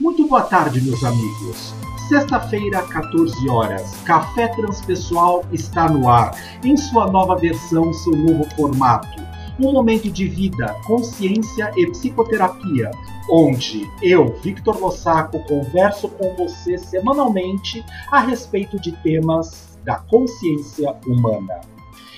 Muito boa tarde, meus amigos. Sexta-feira, 14 horas. Café Transpessoal está no ar, em sua nova versão, seu novo formato. Um momento de vida, consciência e psicoterapia, onde eu, Victor Lossaco, converso com você semanalmente a respeito de temas da consciência humana.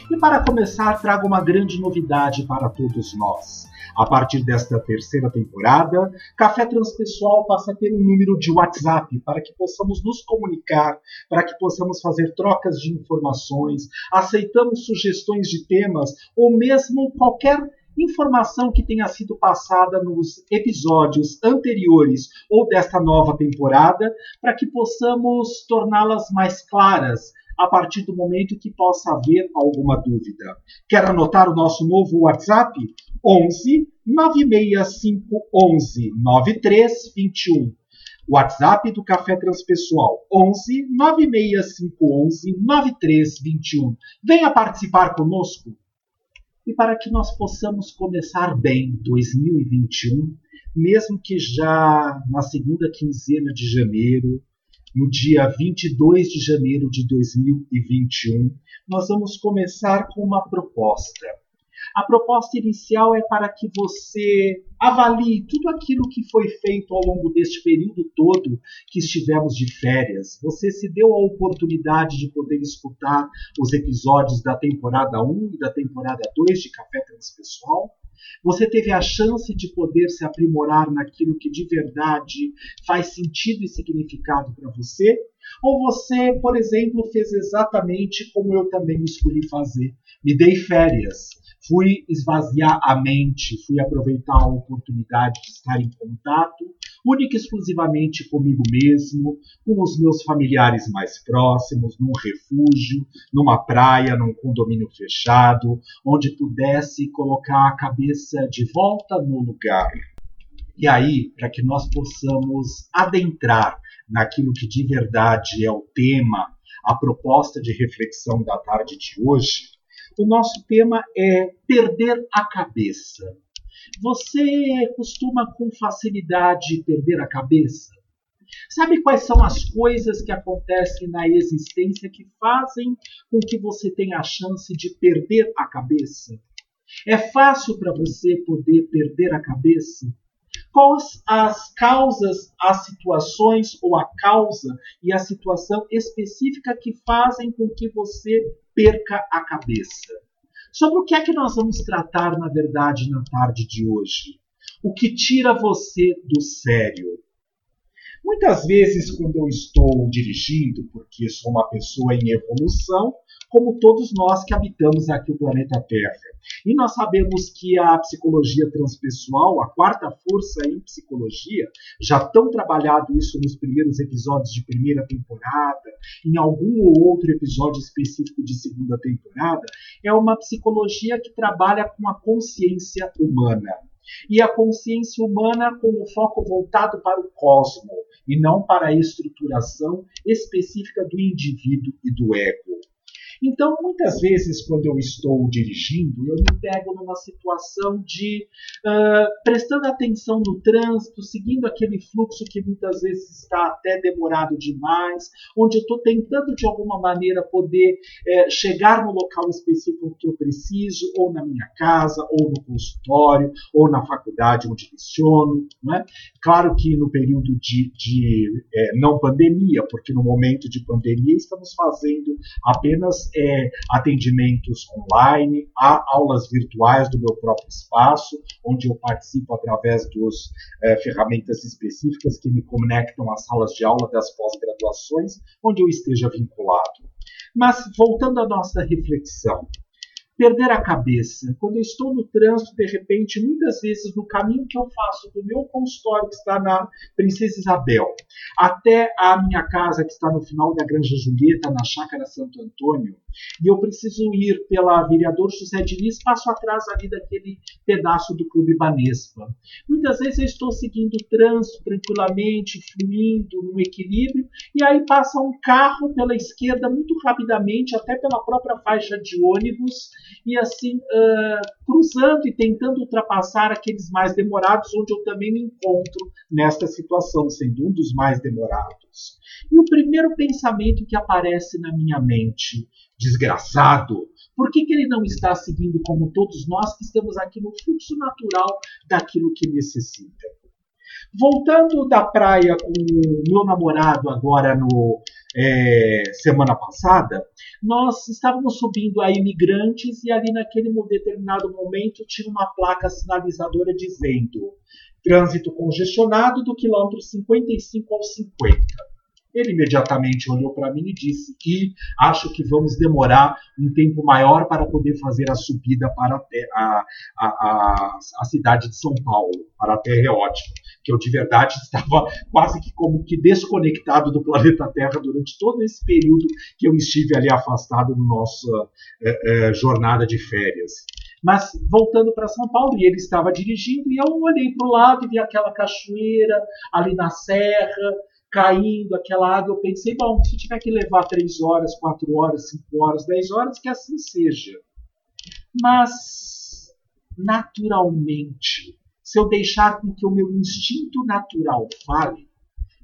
E para começar, trago uma grande novidade para todos nós. A partir desta terceira temporada, Café Transpessoal passa a ter um número de WhatsApp para que possamos nos comunicar, para que possamos fazer trocas de informações, aceitamos sugestões de temas ou mesmo qualquer informação que tenha sido passada nos episódios anteriores ou desta nova temporada, para que possamos torná-las mais claras, a partir do momento que possa haver alguma dúvida. Quer anotar o nosso novo WhatsApp? 11 96511 9321. WhatsApp do Café Transpessoal 11 96511 9321. Venha participar conosco. E para que nós possamos começar bem 2021, mesmo que já na segunda quinzena de janeiro, no dia 22 de janeiro de 2021, nós vamos começar com uma proposta. A proposta inicial é para que você avalie tudo aquilo que foi feito ao longo deste período todo que estivemos de férias. Você se deu a oportunidade de poder escutar os episódios da temporada 1 e da temporada 2 de Café Transpessoal? Você teve a chance de poder se aprimorar naquilo que de verdade faz sentido e significado para você? Ou você, por exemplo, fez exatamente como eu também escolhi fazer? Me dei férias fui esvaziar a mente, fui aproveitar a oportunidade de estar em contato única e exclusivamente comigo mesmo, com os meus familiares mais próximos, num refúgio, numa praia, num condomínio fechado, onde pudesse colocar a cabeça de volta no lugar. E aí, para que nós possamos adentrar naquilo que de verdade é o tema, a proposta de reflexão da tarde de hoje, o nosso tema é perder a cabeça. Você costuma com facilidade perder a cabeça? Sabe quais são as coisas que acontecem na existência que fazem com que você tenha a chance de perder a cabeça? É fácil para você poder perder a cabeça? Quais as causas, as situações ou a causa e a situação específica que fazem com que você perca a cabeça. Sobre o que é que nós vamos tratar, na verdade, na tarde de hoje? O que tira você do sério? Muitas vezes, quando eu estou dirigindo, porque sou uma pessoa em evolução, como todos nós que habitamos aqui o planeta Terra. E nós sabemos que a psicologia transpessoal, a quarta força em psicologia, já tão trabalhado isso nos primeiros episódios de primeira temporada, em algum ou outro episódio específico de segunda temporada, é uma psicologia que trabalha com a consciência humana. E a consciência humana com o foco voltado para o cosmo e não para a estruturação específica do indivíduo e do ego. Então, muitas vezes, quando eu estou dirigindo, eu me pego numa situação de uh, prestando atenção no trânsito, seguindo aquele fluxo que muitas vezes está até demorado demais, onde eu estou tentando de alguma maneira poder eh, chegar no local específico que eu preciso, ou na minha casa, ou no consultório, ou na faculdade onde leciono. Né? Claro que no período de, de eh, não pandemia, porque no momento de pandemia estamos fazendo apenas é, atendimentos online, há aulas virtuais do meu próprio espaço, onde eu participo através das é, ferramentas específicas que me conectam às salas de aula das pós-graduações, onde eu esteja vinculado. Mas voltando à nossa reflexão, perder a cabeça. Quando eu estou no trânsito, de repente, muitas vezes no caminho que eu faço do meu consultório, que está na Princesa Isabel, até a minha casa, que está no final da Granja Julieta, na Chácara Santo Antônio, e eu preciso ir pela vereador José Diniz, passo atrás ali daquele pedaço do Clube Banespa. Muitas vezes eu estou seguindo o trânsito tranquilamente, fluindo, no equilíbrio, e aí passa um carro pela esquerda muito rapidamente, até pela própria faixa de ônibus, e assim uh, cruzando e tentando ultrapassar aqueles mais demorados, onde eu também me encontro nesta situação, sendo um dos mais demorados. E o primeiro pensamento que aparece na minha mente, desgraçado, por que, que ele não está seguindo como todos nós que estamos aqui no fluxo natural daquilo que necessita? Voltando da praia com o meu namorado agora no é, semana passada, nós estávamos subindo a imigrantes e ali naquele determinado momento tinha uma placa sinalizadora dizendo trânsito congestionado do quilômetro 55 ao 50. Ele imediatamente olhou para mim e disse que acho que vamos demorar um tempo maior para poder fazer a subida para a, a, a, a cidade de São Paulo, para a Terra é ótima. Que eu de verdade estava quase que como que desconectado do planeta Terra durante todo esse período que eu estive ali afastado na nossa é, é, jornada de férias. Mas voltando para São Paulo, e ele estava dirigindo, e eu olhei para o lado e vi aquela cachoeira ali na serra, caindo aquela água, eu pensei, bom, se tiver que levar três horas, quatro horas, cinco horas, dez horas, que assim seja. Mas, naturalmente, se eu deixar com que o meu instinto natural fale,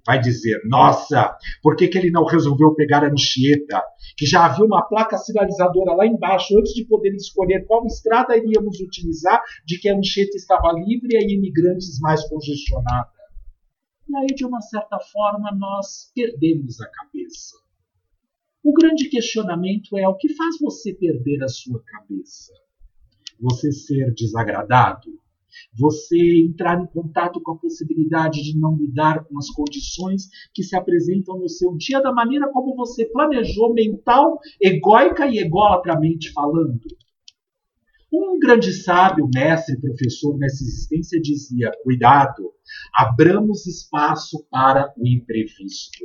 vai dizer, nossa, por que, que ele não resolveu pegar a Anchieta? Que já havia uma placa sinalizadora lá embaixo, antes de poder escolher qual estrada iríamos utilizar, de que a Anchieta estava livre e a imigrantes mais congestionada. E aí, de uma certa forma, nós perdemos a cabeça. O grande questionamento é o que faz você perder a sua cabeça? Você ser desagradado? Você entrar em contato com a possibilidade de não lidar com as condições que se apresentam no seu dia da maneira como você planejou mental, egóica e ególatramente falando? Um grande sábio, mestre, professor nessa existência dizia: cuidado, abramos espaço para o imprevisto.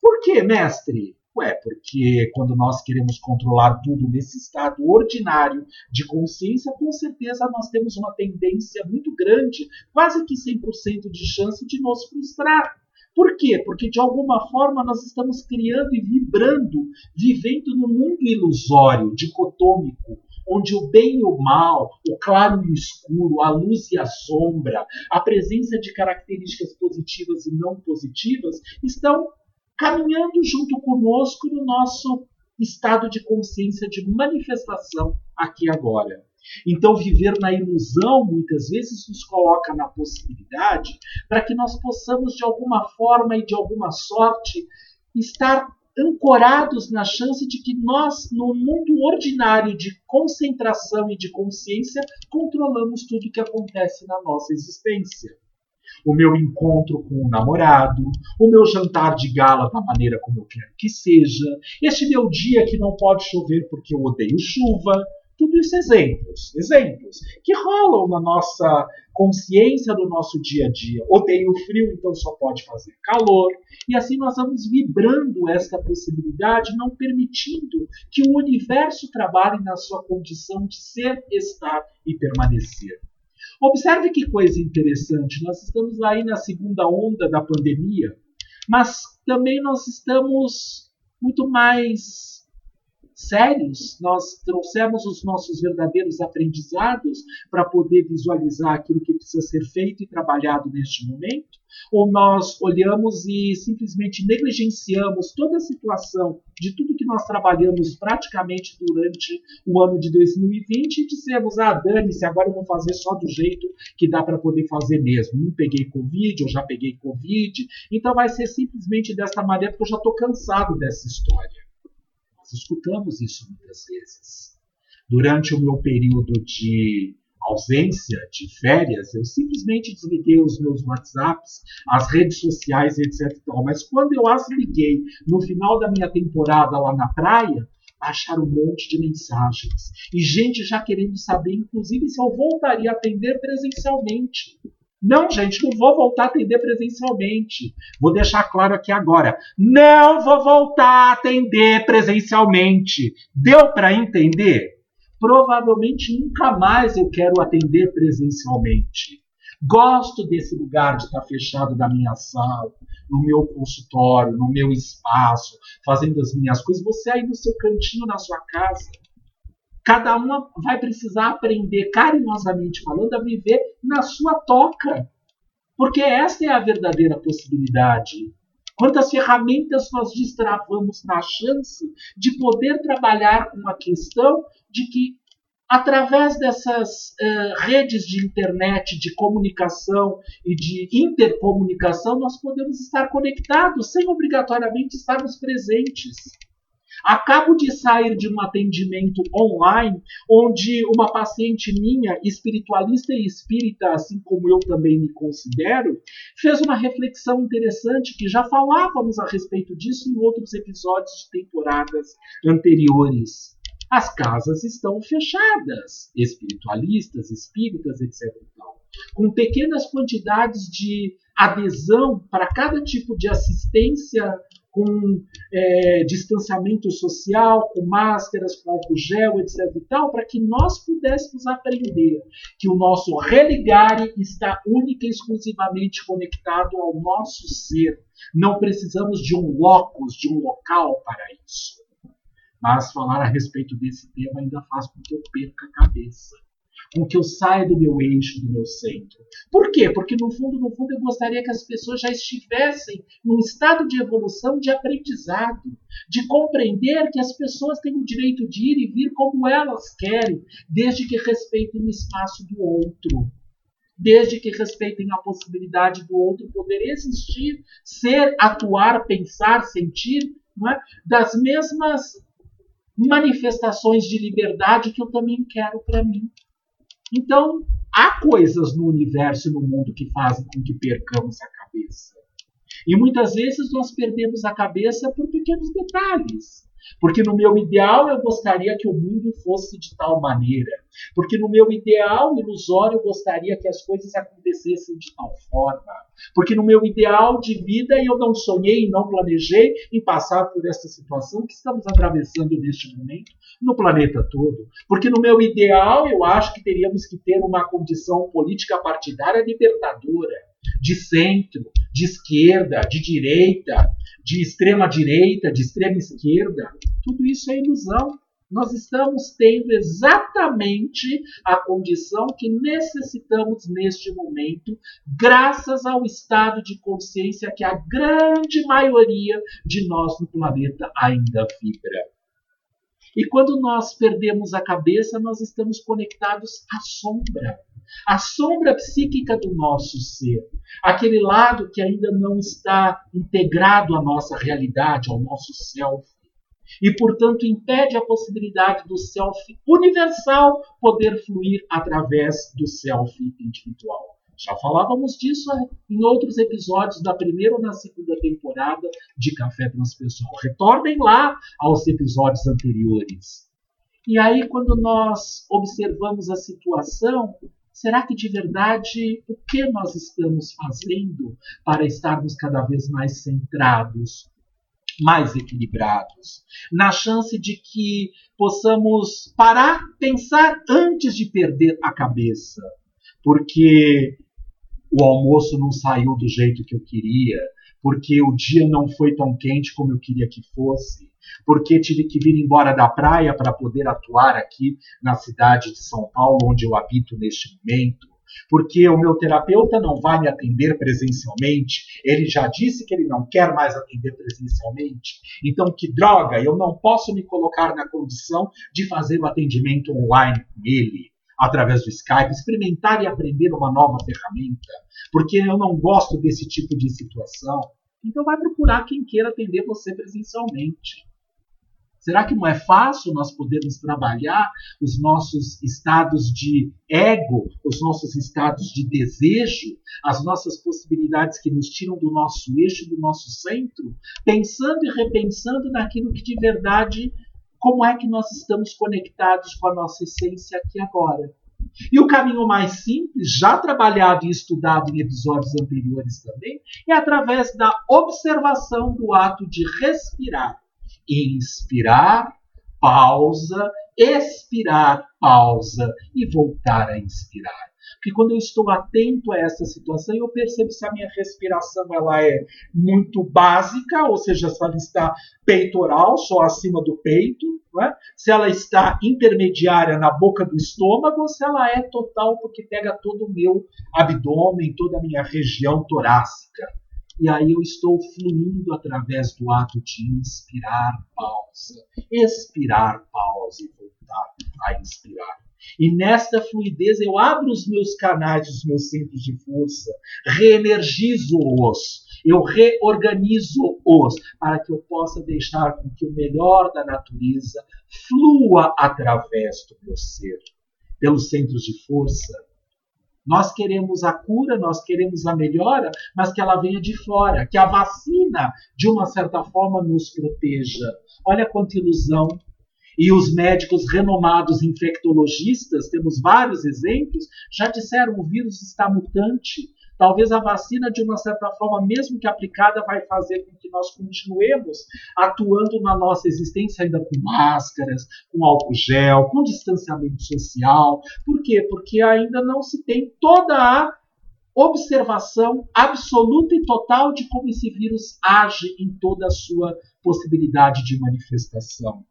Por quê, mestre? Ué, porque quando nós queremos controlar tudo nesse estado ordinário de consciência, com certeza nós temos uma tendência muito grande, quase que 100% de chance de nos frustrar. Por quê? Porque de alguma forma nós estamos criando e vibrando, vivendo num mundo ilusório, dicotômico, onde o bem e o mal, o claro e o escuro, a luz e a sombra, a presença de características positivas e não positivas estão caminhando junto conosco no nosso estado de consciência de manifestação aqui agora. Então, viver na ilusão muitas vezes nos coloca na possibilidade para que nós possamos, de alguma forma e de alguma sorte, estar ancorados na chance de que nós, no mundo ordinário de concentração e de consciência, controlamos tudo que acontece na nossa existência. O meu encontro com o namorado, o meu jantar de gala da maneira como eu quero que seja, este meu dia que não pode chover porque eu odeio chuva, tudo isso exemplos, exemplos que rolam na nossa consciência do nosso dia a dia. Odeio frio, então só pode fazer calor. E assim nós vamos vibrando esta possibilidade, não permitindo que o universo trabalhe na sua condição de ser, estar e permanecer. Observe que coisa interessante, nós estamos aí na segunda onda da pandemia, mas também nós estamos muito mais sérios, nós trouxemos os nossos verdadeiros aprendizados para poder visualizar aquilo que precisa ser feito e trabalhado neste momento? Ou nós olhamos e simplesmente negligenciamos toda a situação de tudo que nós trabalhamos praticamente durante o ano de 2020 e dizemos: ah, dane-se, agora eu vou fazer só do jeito que dá para poder fazer mesmo. Não peguei Covid, eu já peguei Covid, então vai ser simplesmente dessa maneira, porque eu já estou cansado dessa história. Nós escutamos isso muitas vezes. Durante o meu período de ausência, de férias, eu simplesmente desliguei os meus WhatsApps, as redes sociais, etc. Mas quando eu as liguei no final da minha temporada lá na praia, baixaram um monte de mensagens. E gente já querendo saber, inclusive, se eu voltaria a atender presencialmente. Não, gente, não vou voltar a atender presencialmente. Vou deixar claro aqui agora. Não vou voltar a atender presencialmente. Deu para entender? Provavelmente nunca mais eu quero atender presencialmente. Gosto desse lugar de estar fechado na minha sala, no meu consultório, no meu espaço, fazendo as minhas coisas. Você aí no seu cantinho, na sua casa. Cada uma vai precisar aprender, carinhosamente falando, a viver na sua toca. Porque esta é a verdadeira possibilidade. Quantas ferramentas nós destravamos na chance de poder trabalhar com a questão de que através dessas uh, redes de internet, de comunicação e de intercomunicação, nós podemos estar conectados sem obrigatoriamente estarmos presentes. Acabo de sair de um atendimento online, onde uma paciente minha, espiritualista e espírita, assim como eu também me considero, fez uma reflexão interessante que já falávamos a respeito disso em outros episódios de temporadas anteriores. As casas estão fechadas, espiritualistas, espíritas, etc. Com pequenas quantidades de adesão para cada tipo de assistência, com é, distanciamento social, com máscaras, com álcool gel, etc. e tal, para que nós pudéssemos aprender que o nosso religare está única e exclusivamente conectado ao nosso ser. Não precisamos de um locus, de um local para isso. Mas falar a respeito desse tema ainda faz com que eu perca a cabeça, com que eu saia do meu eixo, do meu centro. Por quê? Porque no fundo, no fundo, eu gostaria que as pessoas já estivessem num estado de evolução, de aprendizado, de compreender que as pessoas têm o direito de ir e vir como elas querem, desde que respeitem o espaço do outro desde que respeitem a possibilidade do outro poder existir, ser, atuar, pensar, sentir, é? das mesmas manifestações de liberdade que eu também quero para mim. Então, há coisas no universo e no mundo que fazem com que percamos a cabeça. E muitas vezes nós perdemos a cabeça por pequenos detalhes. Porque no meu ideal eu gostaria que o mundo fosse de tal maneira. Porque no meu ideal ilusório eu gostaria que as coisas acontecessem de tal forma. Porque no meu ideal de vida eu não sonhei e não planejei em passar por essa situação que estamos atravessando neste momento no planeta todo. Porque no meu ideal eu acho que teríamos que ter uma condição política partidária libertadora, de centro, de esquerda, de direita, de extrema direita, de extrema esquerda. Tudo isso é ilusão. Nós estamos tendo exatamente a condição que necessitamos neste momento, graças ao estado de consciência que a grande maioria de nós no planeta ainda vibra. E quando nós perdemos a cabeça, nós estamos conectados à sombra a sombra psíquica do nosso ser, aquele lado que ainda não está integrado à nossa realidade, ao nosso self. E, portanto, impede a possibilidade do self universal poder fluir através do self individual. Já falávamos disso em outros episódios da primeira ou na segunda temporada de Café Transpessoal. Retornem lá aos episódios anteriores. E aí, quando nós observamos a situação, Será que de verdade o que nós estamos fazendo para estarmos cada vez mais centrados, mais equilibrados, na chance de que possamos parar, pensar antes de perder a cabeça? Porque o almoço não saiu do jeito que eu queria, porque o dia não foi tão quente como eu queria que fosse, porque tive que vir embora da praia para poder atuar aqui na cidade de São Paulo, onde eu habito neste momento, porque o meu terapeuta não vai me atender presencialmente, ele já disse que ele não quer mais atender presencialmente. Então, que droga, eu não posso me colocar na condição de fazer o atendimento online com ele através do Skype, experimentar e aprender uma nova ferramenta, porque eu não gosto desse tipo de situação. Então vai procurar quem queira atender você presencialmente. Será que não é fácil nós podermos trabalhar os nossos estados de ego, os nossos estados de desejo, as nossas possibilidades que nos tiram do nosso eixo, do nosso centro, pensando e repensando naquilo que de verdade, como é que nós estamos conectados com a nossa essência aqui agora? E o caminho mais simples, já trabalhado e estudado em episódios anteriores também, é através da observação do ato de respirar inspirar, pausa, expirar, pausa e voltar a inspirar. Porque quando eu estou atento a essa situação, eu percebo se a minha respiração ela é muito básica, ou seja, se ela está peitoral, só acima do peito, é? se ela está intermediária na boca do estômago, ou se ela é total, porque pega todo o meu abdômen, toda a minha região torácica. E aí eu estou fluindo através do ato de inspirar, pausa, expirar, pausa e voltar a inspirar. E nesta fluidez eu abro os meus canais, os meus centros de força, reenergizo-os, eu reorganizo-os, para que eu possa deixar com que o melhor da natureza flua através do meu ser, pelos centros de força. Nós queremos a cura, nós queremos a melhora, mas que ela venha de fora, que a vacina, de uma certa forma, nos proteja. Olha quanta ilusão e os médicos renomados infectologistas, temos vários exemplos, já disseram o vírus está mutante. Talvez a vacina, de uma certa forma, mesmo que aplicada, vai fazer com que nós continuemos atuando na nossa existência ainda com máscaras, com álcool gel, com distanciamento social. Por quê? Porque ainda não se tem toda a observação absoluta e total de como esse vírus age em toda a sua possibilidade de manifestação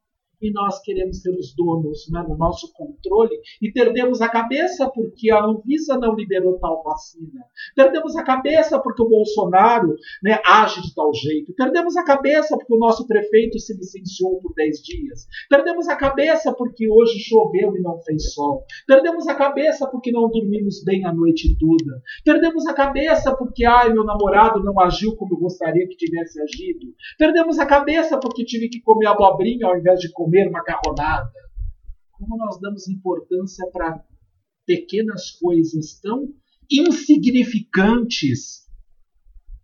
e nós queremos ser os donos né, no nosso controle e perdemos a cabeça porque a Anvisa não liberou tal vacina. Perdemos a cabeça porque o Bolsonaro né, age de tal jeito. Perdemos a cabeça porque o nosso prefeito se licenciou por 10 dias. Perdemos a cabeça porque hoje choveu e não fez sol. Perdemos a cabeça porque não dormimos bem a noite toda. Perdemos a cabeça porque ai, meu namorado não agiu como eu gostaria que tivesse agido. Perdemos a cabeça porque tive que comer abobrinha ao invés de comer comer macarronada. Como nós damos importância para pequenas coisas tão insignificantes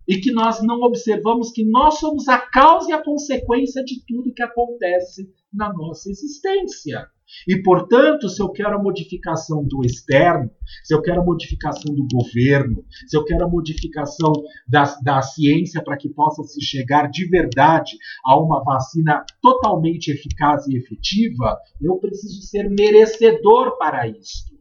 e que nós não observamos que nós somos a causa e a consequência de tudo que acontece na nossa existência. E, portanto, se eu quero a modificação do externo, se eu quero a modificação do governo, se eu quero a modificação da, da ciência para que possa se chegar de verdade a uma vacina totalmente eficaz e efetiva, eu preciso ser merecedor para isso.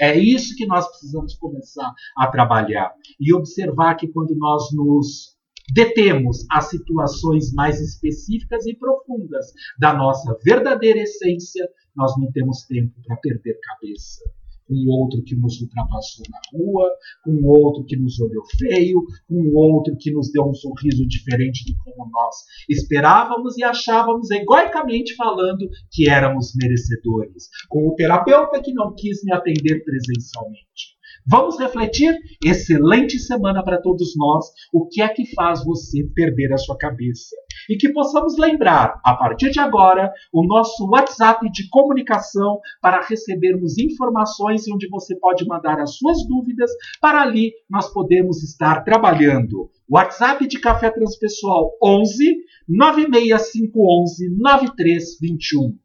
É isso que nós precisamos começar a trabalhar e observar que quando nós nos detemos as situações mais específicas e profundas da nossa verdadeira essência, nós não temos tempo para perder cabeça com outro que nos ultrapassou na rua, com outro que nos olhou feio, com outro que nos deu um sorriso diferente de como nós esperávamos e achávamos, egoicamente falando, que éramos merecedores, com o terapeuta que não quis me atender presencialmente. Vamos refletir? Excelente semana para todos nós. O que é que faz você perder a sua cabeça? E que possamos lembrar, a partir de agora, o nosso WhatsApp de comunicação para recebermos informações e onde você pode mandar as suas dúvidas para ali nós podemos estar trabalhando. WhatsApp de Café Transpessoal 11 96511 9321.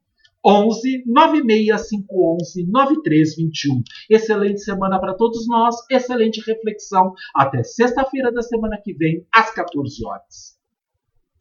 11 96511 9321. Excelente semana para todos nós, excelente reflexão. Até sexta-feira da semana que vem, às 14 horas.